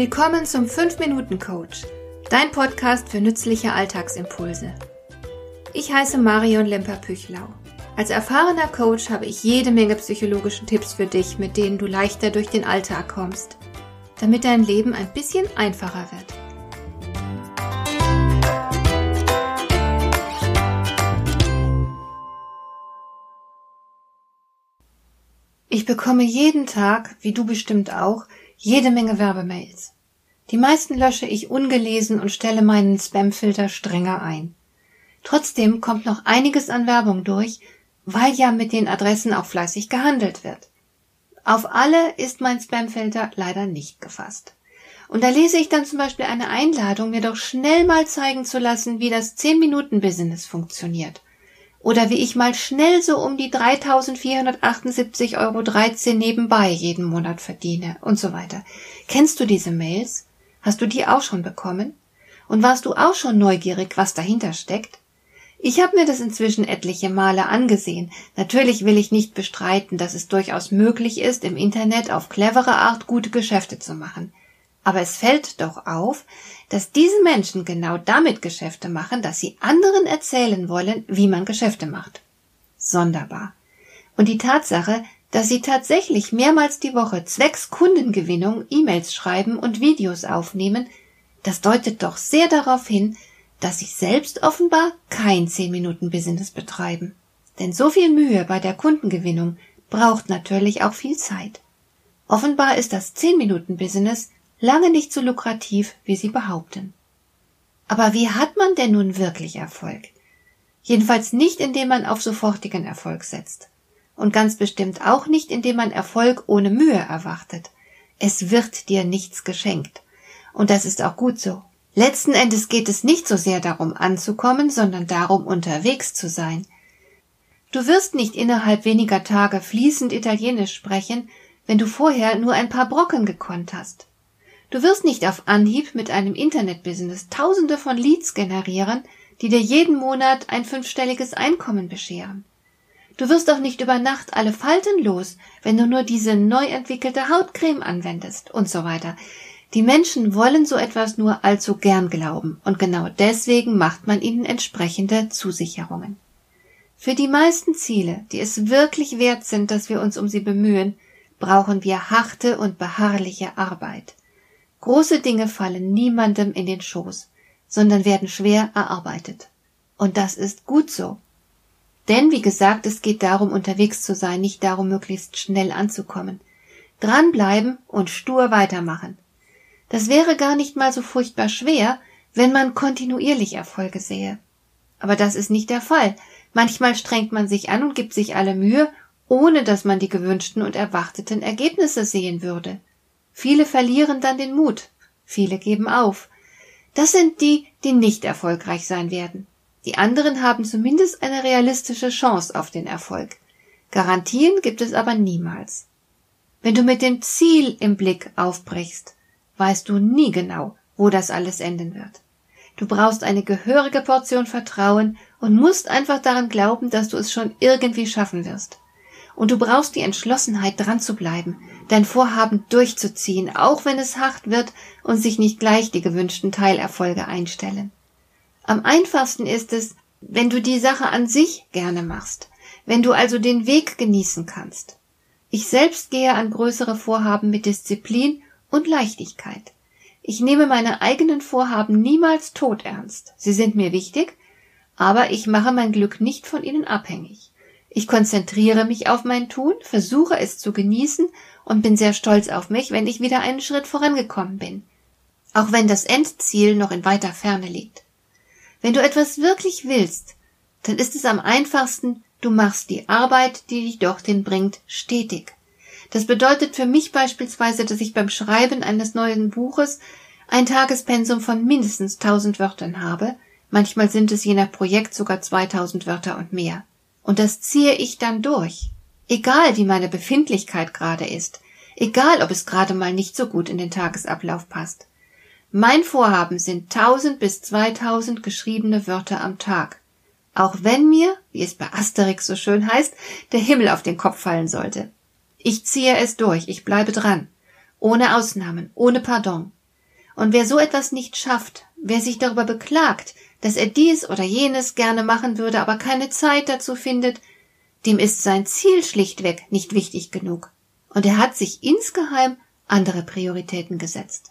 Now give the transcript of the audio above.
Willkommen zum 5-Minuten-Coach, dein Podcast für nützliche Alltagsimpulse. Ich heiße Marion Lemper-Püchlau. Als erfahrener Coach habe ich jede Menge psychologische Tipps für dich, mit denen du leichter durch den Alltag kommst, damit dein Leben ein bisschen einfacher wird. Ich bekomme jeden Tag, wie du bestimmt auch, jede Menge Werbemails. Die meisten lösche ich ungelesen und stelle meinen Spamfilter strenger ein. Trotzdem kommt noch einiges an Werbung durch, weil ja mit den Adressen auch fleißig gehandelt wird. Auf alle ist mein Spamfilter leider nicht gefasst. Und da lese ich dann zum Beispiel eine Einladung, mir doch schnell mal zeigen zu lassen, wie das 10-Minuten-Business funktioniert oder wie ich mal schnell so um die 3.478,13 Euro nebenbei jeden Monat verdiene und so weiter. Kennst du diese Mails? Hast du die auch schon bekommen? Und warst du auch schon neugierig, was dahinter steckt? Ich habe mir das inzwischen etliche Male angesehen. Natürlich will ich nicht bestreiten, dass es durchaus möglich ist, im Internet auf clevere Art gute Geschäfte zu machen. Aber es fällt doch auf, dass diese Menschen genau damit Geschäfte machen, dass sie anderen erzählen wollen, wie man Geschäfte macht. Sonderbar. Und die Tatsache, dass sie tatsächlich mehrmals die Woche zwecks Kundengewinnung E-Mails schreiben und Videos aufnehmen, das deutet doch sehr darauf hin, dass sie selbst offenbar kein 10-Minuten-Business betreiben. Denn so viel Mühe bei der Kundengewinnung braucht natürlich auch viel Zeit. Offenbar ist das 10-Minuten-Business lange nicht so lukrativ, wie sie behaupten. Aber wie hat man denn nun wirklich Erfolg? Jedenfalls nicht, indem man auf sofortigen Erfolg setzt. Und ganz bestimmt auch nicht, indem man Erfolg ohne Mühe erwartet. Es wird dir nichts geschenkt. Und das ist auch gut so. Letzten Endes geht es nicht so sehr darum anzukommen, sondern darum unterwegs zu sein. Du wirst nicht innerhalb weniger Tage fließend Italienisch sprechen, wenn du vorher nur ein paar Brocken gekonnt hast. Du wirst nicht auf Anhieb mit einem Internetbusiness Tausende von Leads generieren, die dir jeden Monat ein fünfstelliges Einkommen bescheren. Du wirst auch nicht über Nacht alle Falten los, wenn du nur diese neu entwickelte Hautcreme anwendest und so weiter. Die Menschen wollen so etwas nur allzu gern glauben und genau deswegen macht man ihnen entsprechende Zusicherungen. Für die meisten Ziele, die es wirklich wert sind, dass wir uns um sie bemühen, brauchen wir harte und beharrliche Arbeit. Große Dinge fallen niemandem in den Schoß, sondern werden schwer erarbeitet. Und das ist gut so. Denn, wie gesagt, es geht darum, unterwegs zu sein, nicht darum, möglichst schnell anzukommen. Dranbleiben und stur weitermachen. Das wäre gar nicht mal so furchtbar schwer, wenn man kontinuierlich Erfolge sähe. Aber das ist nicht der Fall. Manchmal strengt man sich an und gibt sich alle Mühe, ohne dass man die gewünschten und erwarteten Ergebnisse sehen würde. Viele verlieren dann den Mut, viele geben auf. Das sind die, die nicht erfolgreich sein werden. Die anderen haben zumindest eine realistische Chance auf den Erfolg. Garantien gibt es aber niemals. Wenn du mit dem Ziel im Blick aufbrichst, weißt du nie genau, wo das alles enden wird. Du brauchst eine gehörige Portion Vertrauen und musst einfach daran glauben, dass du es schon irgendwie schaffen wirst. Und du brauchst die Entschlossenheit, dran zu bleiben, dein Vorhaben durchzuziehen, auch wenn es hart wird und sich nicht gleich die gewünschten Teilerfolge einstellen. Am einfachsten ist es, wenn du die Sache an sich gerne machst, wenn du also den Weg genießen kannst. Ich selbst gehe an größere Vorhaben mit Disziplin und Leichtigkeit. Ich nehme meine eigenen Vorhaben niemals todernst. Sie sind mir wichtig, aber ich mache mein Glück nicht von ihnen abhängig. Ich konzentriere mich auf mein Tun, versuche es zu genießen und bin sehr stolz auf mich, wenn ich wieder einen Schritt vorangekommen bin. Auch wenn das Endziel noch in weiter Ferne liegt. Wenn du etwas wirklich willst, dann ist es am einfachsten, du machst die Arbeit, die dich dorthin bringt, stetig. Das bedeutet für mich beispielsweise, dass ich beim Schreiben eines neuen Buches ein Tagespensum von mindestens tausend Wörtern habe, manchmal sind es je nach Projekt sogar zweitausend Wörter und mehr. Und das ziehe ich dann durch. Egal wie meine Befindlichkeit gerade ist, egal ob es gerade mal nicht so gut in den Tagesablauf passt. Mein Vorhaben sind tausend bis zweitausend geschriebene Wörter am Tag. Auch wenn mir, wie es bei Asterix so schön heißt, der Himmel auf den Kopf fallen sollte. Ich ziehe es durch, ich bleibe dran. Ohne Ausnahmen, ohne Pardon. Und wer so etwas nicht schafft, wer sich darüber beklagt, dass er dies oder jenes gerne machen würde, aber keine Zeit dazu findet, dem ist sein Ziel schlichtweg nicht wichtig genug. Und er hat sich insgeheim andere Prioritäten gesetzt.